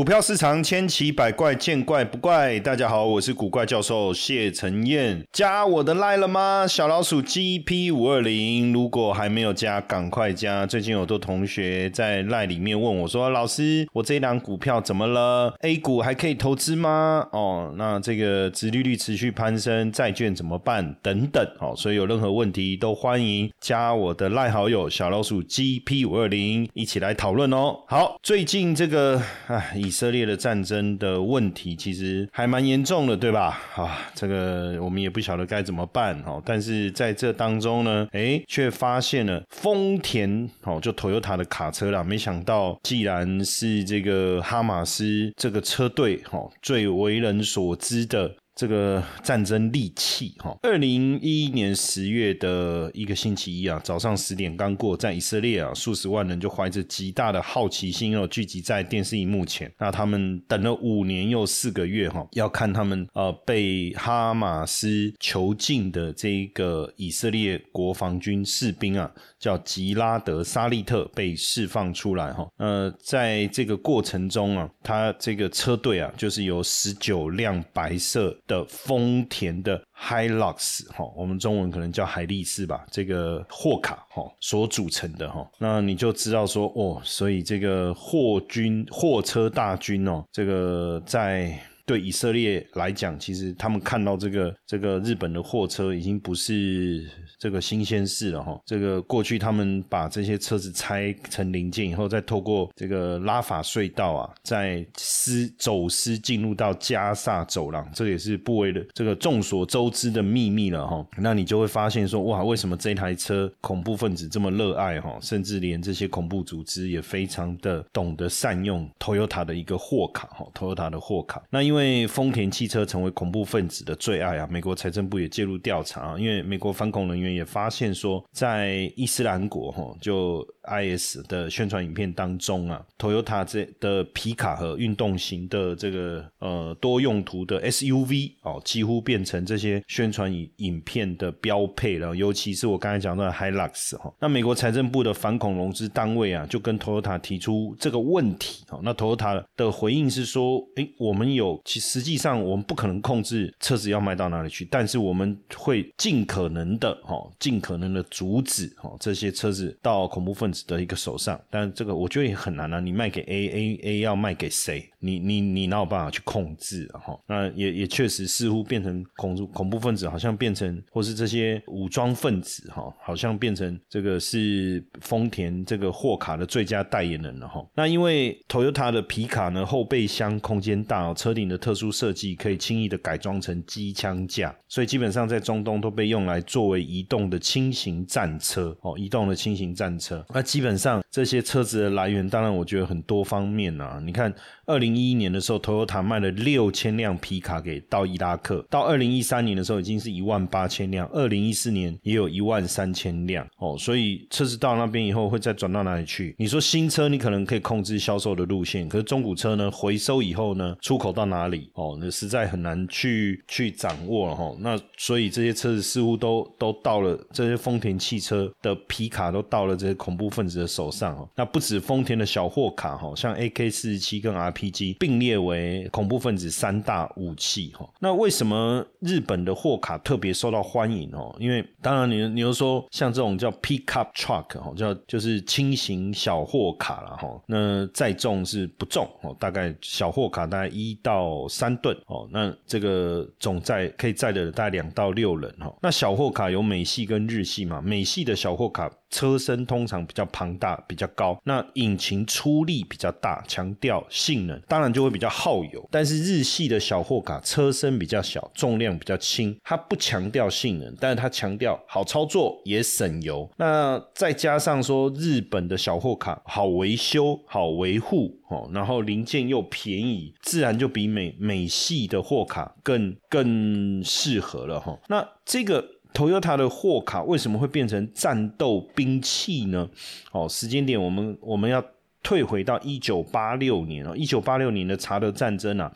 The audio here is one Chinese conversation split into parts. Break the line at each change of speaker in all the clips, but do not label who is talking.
股票市场千奇百怪，见怪不怪。大家好，我是古怪教授谢承彦。加我的赖了吗？小老鼠 GP 五二零。如果还没有加，赶快加。最近有多同学在赖里面问我说：“老师，我这一档股票怎么了？A 股还可以投资吗？哦，那这个殖利率持续攀升，债券怎么办？等等。哦，所以有任何问题都欢迎加我的赖好友小老鼠 GP 五二零，一起来讨论哦。好，最近这个啊。以色列的战争的问题其实还蛮严重的，对吧？啊，这个我们也不晓得该怎么办哦。但是在这当中呢，哎，却发现了丰田哦，就 Toyota 的卡车啦。没想到，既然是这个哈马斯这个车队哦，最为人所知的。这个战争利器哈，二零一一年十月的一个星期一啊，早上十点刚过，在以色列啊，数十万人就怀着极大的好奇心哦，聚集在电视荧幕前。那他们等了五年又四个月哈，要看他们呃被哈马斯囚禁的这个以色列国防军士兵啊，叫吉拉德·沙利特被释放出来哈。呃，在这个过程中啊，他这个车队啊，就是有十九辆白色。的丰田的 Hilux 哈，我们中文可能叫海力士吧，这个货卡哈所组成的哈，那你就知道说哦，所以这个货军货车大军哦，这个在。对以色列来讲，其实他们看到这个这个日本的货车已经不是这个新鲜事了哈。这个过去他们把这些车子拆成零件以后，再透过这个拉法隧道啊，再私走私进入到加萨走廊，这也是不为的这个众所周知的秘密了哈。那你就会发现说，哇，为什么这台车恐怖分子这么热爱哈？甚至连这些恐怖组织也非常的懂得善用 Toyota 的一个货卡哈，Toyota 的货卡。那因为为丰田汽车成为恐怖分子的最爱啊，美国财政部也介入调查啊。因为美国反恐人员也发现说，在伊斯兰国哈就。I.S. 的宣传影片当中啊，Toyota 这的皮卡和运动型的这个呃多用途的 S.U.V. 哦，几乎变成这些宣传影影片的标配了。尤其是我刚才讲到 Hilux 哈，那美国财政部的反恐融资单位啊，就跟 Toyota 提出这个问题哦。那 Toyota 的回应是说，哎，我们有其实际上我们不可能控制车子要卖到哪里去，但是我们会尽可能的哈，尽可能的阻止哈这些车子到恐怖分子。的一个手上，但这个我觉得也很难啊。你卖给 A，A，A 要卖给谁？你你你哪有办法去控制哈？那也也确实似乎变成恐恐怖分子，好像变成或是这些武装分子哈，好像变成这个是丰田这个货卡的最佳代言人了哈。那因为 Toyota 的皮卡呢，后备箱空间大哦，车顶的特殊设计可以轻易的改装成机枪架，所以基本上在中东都被用来作为移动的轻型战车哦，移动的轻型战车。那基本上这些车子的来源，当然我觉得很多方面啊，你看。二零一一年的时候，Toyota 卖了六千辆皮卡给到伊拉克。到二零一三年的时候，已经是一万八千辆。二零一四年也有一万三千辆哦。所以车子到那边以后，会再转到哪里去？你说新车，你可能可以控制销售的路线，可是中古车呢？回收以后呢？出口到哪哪里？哦，那实在很难去去掌握了哈。那所以这些车子似乎都都到了这些丰田汽车的皮卡都到了这些恐怖分子的手上哦。那不止丰田的小货卡哈，像 AK 四十七跟 R。PG 并列为恐怖分子三大武器哈，那为什么日本的货卡特别受到欢迎哦？因为当然你你又说像这种叫 pickup truck 哈，叫就是轻型小货卡了哈，那载重是不重哦，大概小货卡大概一到哦三吨哦，那这个总载可以载的大概两到六人哦，那小货卡有美系跟日系嘛，美系的小货卡。车身通常比较庞大、比较高，那引擎出力比较大，强调性能，当然就会比较耗油。但是日系的小货卡车身比较小，重量比较轻，它不强调性能，但是它强调好操作也省油。那再加上说日本的小货卡好维修、好维护哦，然后零件又便宜，自然就比美美系的货卡更更适合了哈。那这个。Toyota 的货卡为什么会变成战斗兵器呢？哦，时间点我们我们要退回到一九八六年哦，一九八六年的查德战争啊，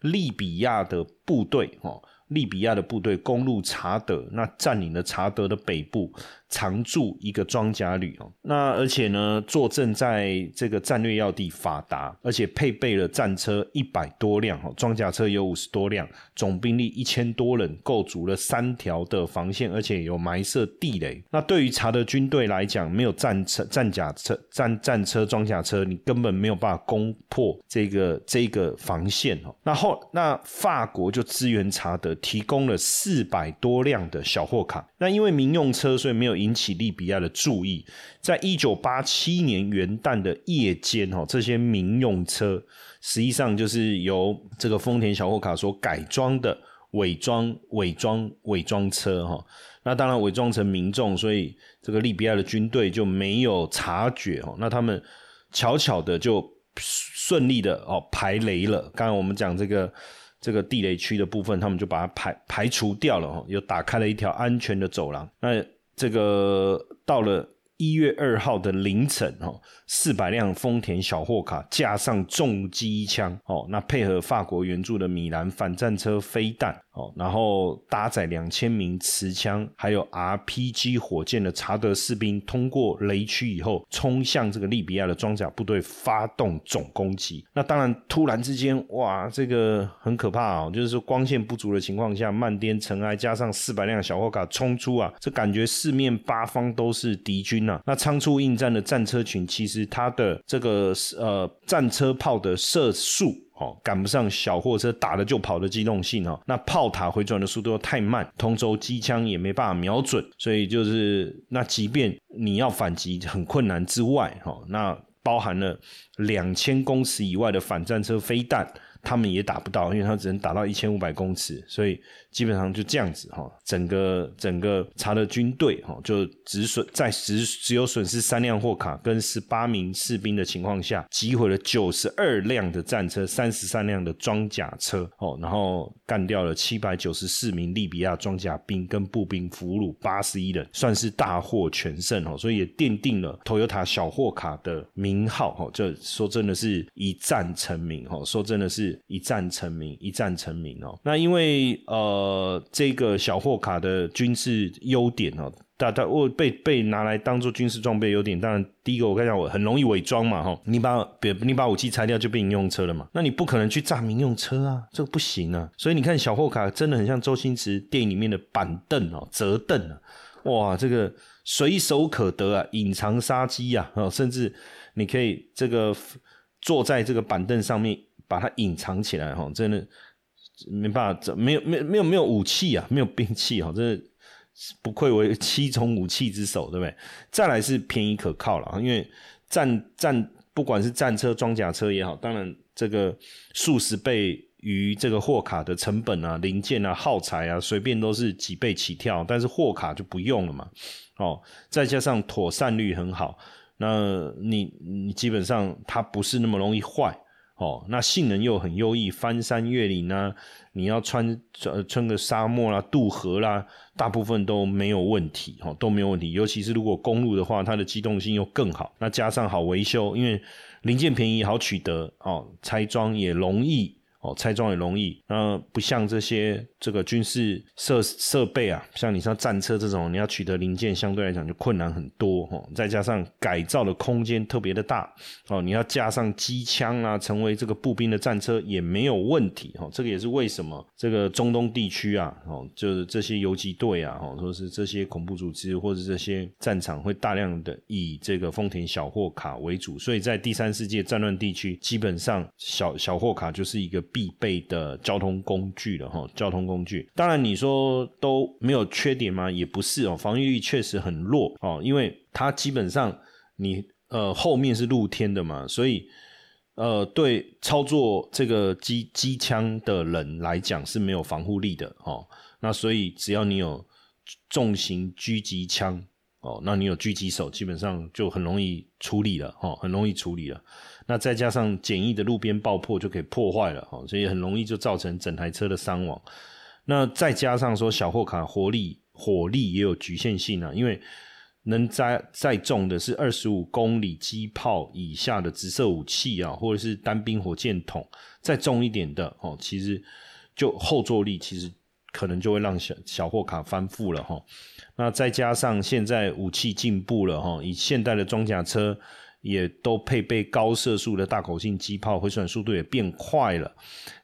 利比亚的部队哦，利比亚的部队攻入查德，那占领了查德的北部，常驻一个装甲旅哦。那而且呢，坐镇在这个战略要地法达，而且配备了战车一百多辆哦，装甲车有五十多辆，总兵力一千多人，构筑了三条的防线，而且有埋设地雷。那对于查德军队来讲，没有战车、战甲车、战战车、装甲车，你根本没有办法攻破这个这个防线哦。那后那法国就支援查德，提供了四百多辆的小货卡。那因为民用车，所以没有引起利比亚的注意。在一九八七年元旦的夜间，哈，这些民用车实际上就是由这个丰田小货卡所改装的伪装、伪装、伪装车，哈。那当然伪装成民众，所以这个利比亚的军队就没有察觉，哦。那他们巧巧的就顺利的哦排雷了。刚刚我们讲这个。这个地雷区的部分，他们就把它排排除掉了哈，又打开了一条安全的走廊。那这个到了。一月二号的凌晨，哦，四百辆丰田小货卡加上重机枪，哦，那配合法国援助的米兰反战车飞弹，哦，然后搭载两千名持枪还有 RPG 火箭的查德士兵，通过雷区以后，冲向这个利比亚的装甲部队发动总攻击。那当然，突然之间，哇，这个很可怕啊！就是说，光线不足的情况下，漫天尘埃加上四百辆小货卡冲出啊，这感觉四面八方都是敌军。那仓促应战的战车群，其实它的这个呃战车炮的射速哦，赶不上小货车打了就跑的机动性哦。那炮塔回转的速度又太慢，同轴机枪也没办法瞄准，所以就是那即便你要反击很困难之外，哈，那包含了两千公尺以外的反战车飞弹。他们也打不到，因为他只能打到一千五百公尺，所以基本上就这样子哈。整个整个查的军队哈，就只损在只只有损失三辆货卡跟十八名士兵的情况下，击毁了九十二辆的战车、三十三辆的装甲车哦，然后干掉了七百九十四名利比亚装甲兵跟步兵，俘虏八十一人，算是大获全胜哦。所以也奠定了 Toyota 小货卡的名号哈。这说真的是一战成名哈。说真的是。一战成名，一战成名哦。那因为呃，这个小货卡的军事优点哦，大大我被被拿来当做军事装备优点。当然，第一个我跟你讲，我很容易伪装嘛哈。你把别你把武器拆掉就变民用车了嘛。那你不可能去炸民用车啊，这个不行啊。所以你看小货卡真的很像周星驰电影里面的板凳哦，折凳啊，哇，这个随手可得啊，隐藏杀机啊，哦，甚至你可以这个坐在这个板凳上面。把它隐藏起来哈，真的没办法，没有没没有没有武器啊，没有兵器哈，真的不愧为七种武器之首，对不对？再来是便宜可靠了，因为战战不管是战车、装甲车也好，当然这个数十倍于这个货卡的成本啊、零件啊、耗材啊，随便都是几倍起跳，但是货卡就不用了嘛，哦，再加上妥善率很好，那你你基本上它不是那么容易坏。哦，那性能又很优异，翻山越岭啊，你要穿穿个沙漠啦、渡河啦，大部分都没有问题，哦，都没有问题。尤其是如果公路的话，它的机动性又更好。那加上好维修，因为零件便宜、好取得，哦，拆装也容易。哦，拆装也容易，那不像这些这个军事设设备啊，像你像战车这种，你要取得零件相对来讲就困难很多哦。再加上改造的空间特别的大哦，你要加上机枪啊，成为这个步兵的战车也没有问题哦。这个也是为什么这个中东地区啊，哦，就是这些游击队啊，哦，说是这些恐怖组织或者这些战场会大量的以这个丰田小货卡为主，所以在第三世界战乱地区，基本上小小货卡就是一个。必备的交通工具了哈，交通工具。当然你说都没有缺点吗？也不是哦，防御力确实很弱哦，因为它基本上你呃后面是露天的嘛，所以呃对操作这个机机枪的人来讲是没有防护力的哦。那所以只要你有重型狙击枪哦，那你有狙击手，基本上就很容易处理了哦，很容易处理了。那再加上简易的路边爆破就可以破坏了哈，所以很容易就造成整台车的伤亡。那再加上说小货卡火力火力也有局限性啊，因为能载载重的是二十五公里机炮以下的直射武器啊，或者是单兵火箭筒，再重一点的哦，其实就后坐力其实可能就会让小小货卡翻覆了哈。那再加上现在武器进步了哈，以现代的装甲车也都配备高射速的大口径机炮，回转速度也变快了。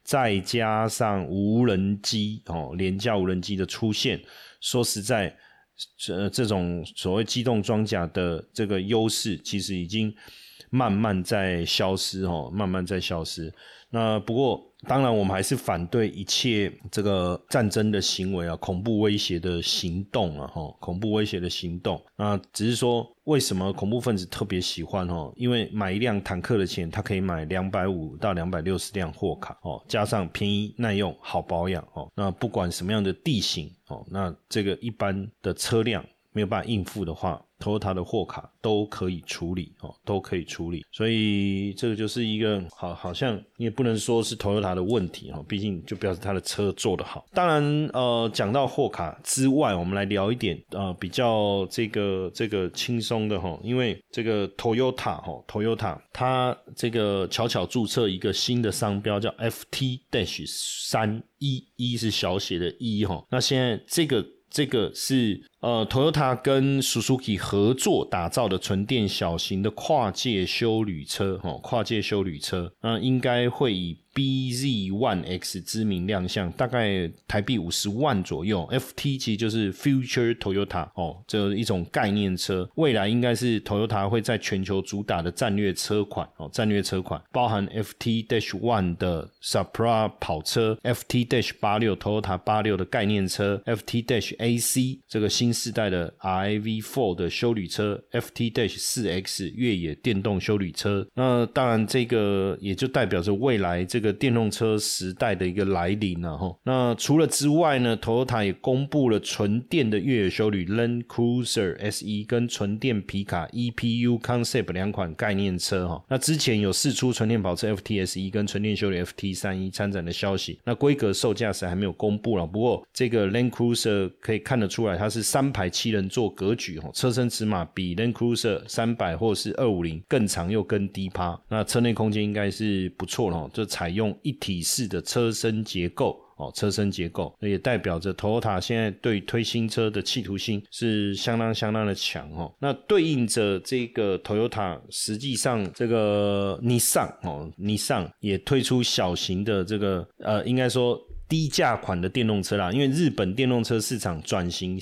再加上无人机哦，廉价无人机的出现，说实在，这这种所谓机动装甲的这个优势，其实已经慢慢在消失哦，慢慢在消失。那不过。当然，我们还是反对一切这个战争的行为啊，恐怖威胁的行动啊，哈，恐怖威胁的行动。那只是说，为什么恐怖分子特别喜欢哦？因为买一辆坦克的钱，他可以买两百五到两百六十辆货卡哦，加上便宜耐用、好保养哦。那不管什么样的地形哦，那这个一般的车辆没有办法应付的话。，Toyota 的货卡都可以处理哦，都可以处理，所以这个就是一个好，好像也不能说是 Toyota 的问题哈，毕竟就表示他的车做得好。当然，呃，讲到货卡之外，我们来聊一点呃比较这个这个轻松的哈，因为这个 Toyota 哈，Toyota 它这个巧巧注册一个新的商标叫 FT Dash 三一一是小写的一哈，那现在这个这个是。呃，Toyota 跟 Suzuki 合作打造的纯电小型的跨界修旅车，哈，跨界修旅车，那应该会以 BZ One X 知名亮相，大概台币五十万左右。FT 其实就是 Future Toyota 哦，这一种概念车，未来应该是 Toyota 会在全球主打的战略车款哦，战略车款包含 FT Dash One 的 Supra 跑车，FT Dash 八六 Toyota 八六的概念车，FT Dash AC 这个新。世代的 RAV4 的修旅车，FT Dash 四 X 越野电动修旅车，那当然这个也就代表着未来这个个电动车时代的一个来临了哈。那除了之外呢，Toyota 也公布了纯电的越野修旅 Land Cruiser SE 跟纯电皮卡 EPU Concept 两款概念车哈。那之前有试出纯电跑车 FTSE 跟纯电修旅 FT 三一参展的消息，那规格售价是还没有公布了。不过这个 Land Cruiser 可以看得出来，它是三。三排七人座格局哈，车身尺码比 Land Cruiser 三百或是二五零更长又更低趴，那车内空间应该是不错了。就采用一体式的车身结构哦，车身结构那也代表着 Toyota 现在对推新车的企图心是相当相当的强哦。那对应着这个 Toyota，实际上这个 Nissan 哦，Nissan 也推出小型的这个呃，应该说低价款的电动车啦，因为日本电动车市场转型。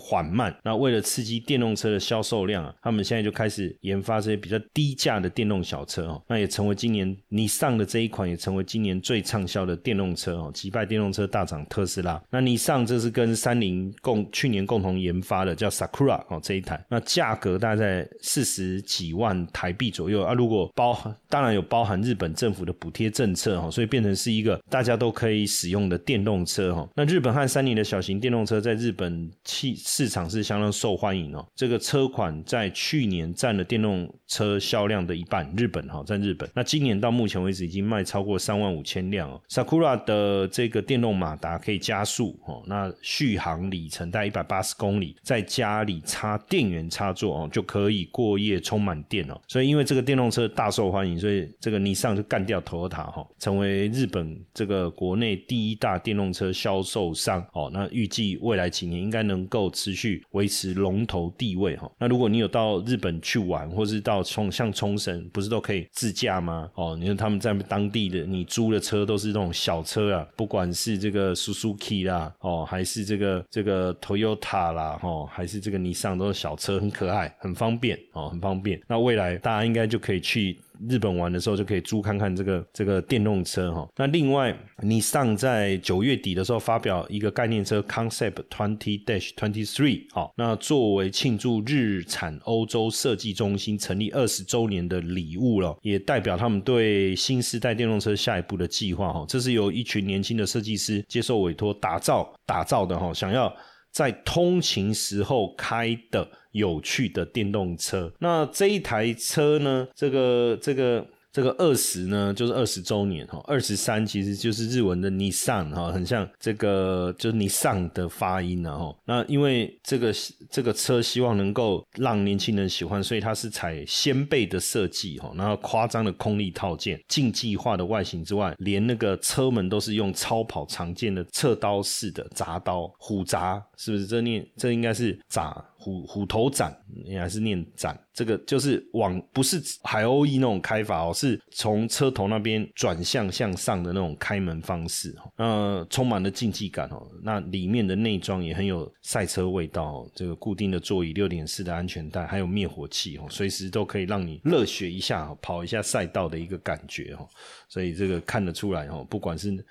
缓慢，那为了刺激电动车的销售量啊，他们现在就开始研发这些比较低价的电动小车哦，那也成为今年你上的这一款也成为今年最畅销的电动车哦，击败电动车大厂特斯拉。那你上这是跟三菱共去年共同研发的，叫 Sakura 哦这一台，那价格大概在四十几万台币左右啊。如果包含当然有包含日本政府的补贴政策哈，所以变成是一个大家都可以使用的电动车哈。那日本和三菱的小型电动车在日本汽市场是相当受欢迎哦。这个车款在去年占了电动车销量的一半。日本哈，在日本，那今年到目前为止已经卖超过三万五千辆哦。Sakura 的这个电动马达可以加速哦，那续航里程在一百八十公里，在家里插电源插座哦，就可以过夜充满电哦。所以因为这个电动车大受欢迎，所以这个尼桑就干掉 Toyota 哈，成为日本这个国内第一大电动车销售商哦。那预计未来几年应该能够。持续维持龙头地位哈，那如果你有到日本去玩，或是到冲像冲绳，不是都可以自驾吗？哦，你看他们在当地的，你租的车都是那种小车啊，不管是这个 Suzuki 啦，哦，还是这个这个 Toyota 啦，哦，还是这个尼桑，都是小车，很可爱，很方便哦，很方便。那未来大家应该就可以去。日本玩的时候就可以租看看这个这个电动车哈。那另外，你上在九月底的时候发表一个概念车 Concept Twenty Dash Twenty Three 哈，那作为庆祝日产欧洲设计中心成立二十周年的礼物了，也代表他们对新时代电动车下一步的计划哈。这是由一群年轻的设计师接受委托打造打造的哈，想要在通勤时候开的。有趣的电动车，那这一台车呢？这个这个这个二十呢，就是二十周年哈，二十三其实就是日文的 Nissan 哈，很像这个就是 Nissan 的发音然后，那因为这个这个车希望能够让年轻人喜欢，所以它是采掀背的设计哈，然后夸张的空力套件、竞技化的外形之外，连那个车门都是用超跑常见的侧刀式的铡刀虎铡，是不是？这念这应该是铡。虎虎头斩，你还是念斩？这个就是往不是海鸥翼那种开法哦，是从车头那边转向向上的那种开门方式哦，充满了竞技感哦。那里面的内装也很有赛车味道哦，这个固定的座椅、六点四的安全带，还有灭火器哦，随时都可以让你热血一下，跑一下赛道的一个感觉哦。所以这个看得出来哦，不管是。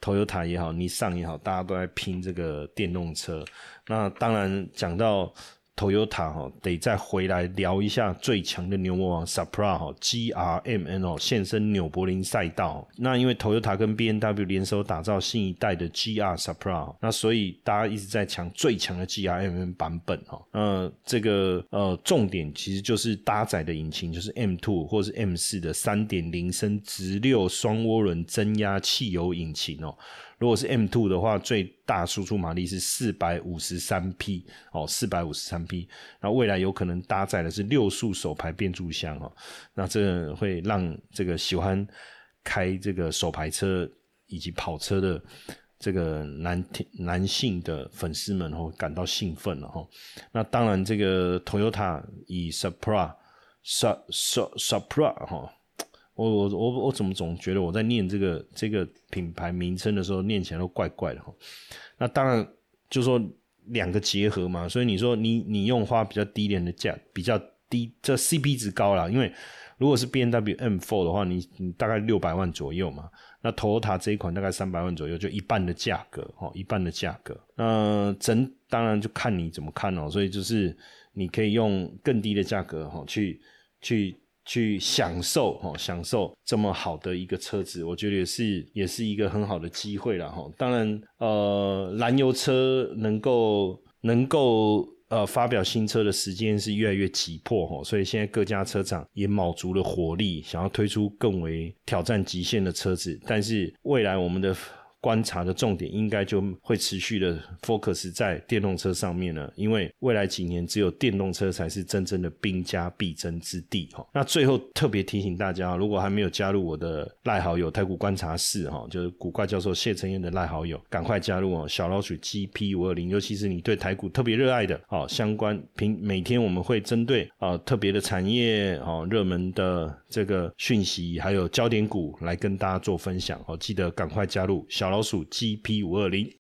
Toyota 也好，尼桑也好，大家都在拼这个电动车。那当然讲到。Toyota 哈得再回来聊一下最强的牛魔王 Supra 哈 GRMN 哦现身纽柏林赛道。那因为 Toyota 跟 B N W 联手打造新一代的 GR Supra，那所以大家一直在抢最强的 GRMN 版本哈。呃，这个呃重点其实就是搭载的引擎就是 M2 或是 M4 的三点零升直六双涡轮增压汽油引擎哦。如果是 M2 的话，最大输出马力是四百五十三匹哦，四百五十三匹。那未来有可能搭载的是六速手排变速箱哦，那这会让这个喜欢开这个手排车以及跑车的这个男男性的粉丝们哦感到兴奋了哈。那当然，这个 Toyota 以 Supra Sup Sup Supra 哈。我我我我怎么总觉得我在念这个这个品牌名称的时候念起来都怪怪的哈？那当然就说两个结合嘛，所以你说你你用花比较低廉的价，比较低，这 CP 值高啦。因为如果是 B N W M Four 的话，你你大概六百万左右嘛，那 Toyota 这一款大概三百万左右，就一半的价格哦，一半的价格。那整当然就看你怎么看哦，所以就是你可以用更低的价格哈去去。去享受哈，享受这么好的一个车子，我觉得也是也是一个很好的机会了哈。当然，呃，燃油车能够能够呃发表新车的时间是越来越急迫哈，所以现在各家车厂也卯足了火力，想要推出更为挑战极限的车子。但是未来我们的。观察的重点应该就会持续的 focus 在电动车上面了，因为未来几年只有电动车才是真正的兵家必争之地哈。那最后特别提醒大家，如果还没有加入我的赖好友太古观察室哈，就是古怪教授谢承彦的赖好友，赶快加入哦！小老鼠 GP 五二零，尤其是你对台股特别热爱的哦，相关平每天我们会针对啊特别的产业哦热门的这个讯息，还有焦点股来跟大家做分享哦，记得赶快加入小小。老鼠 GP 五二零。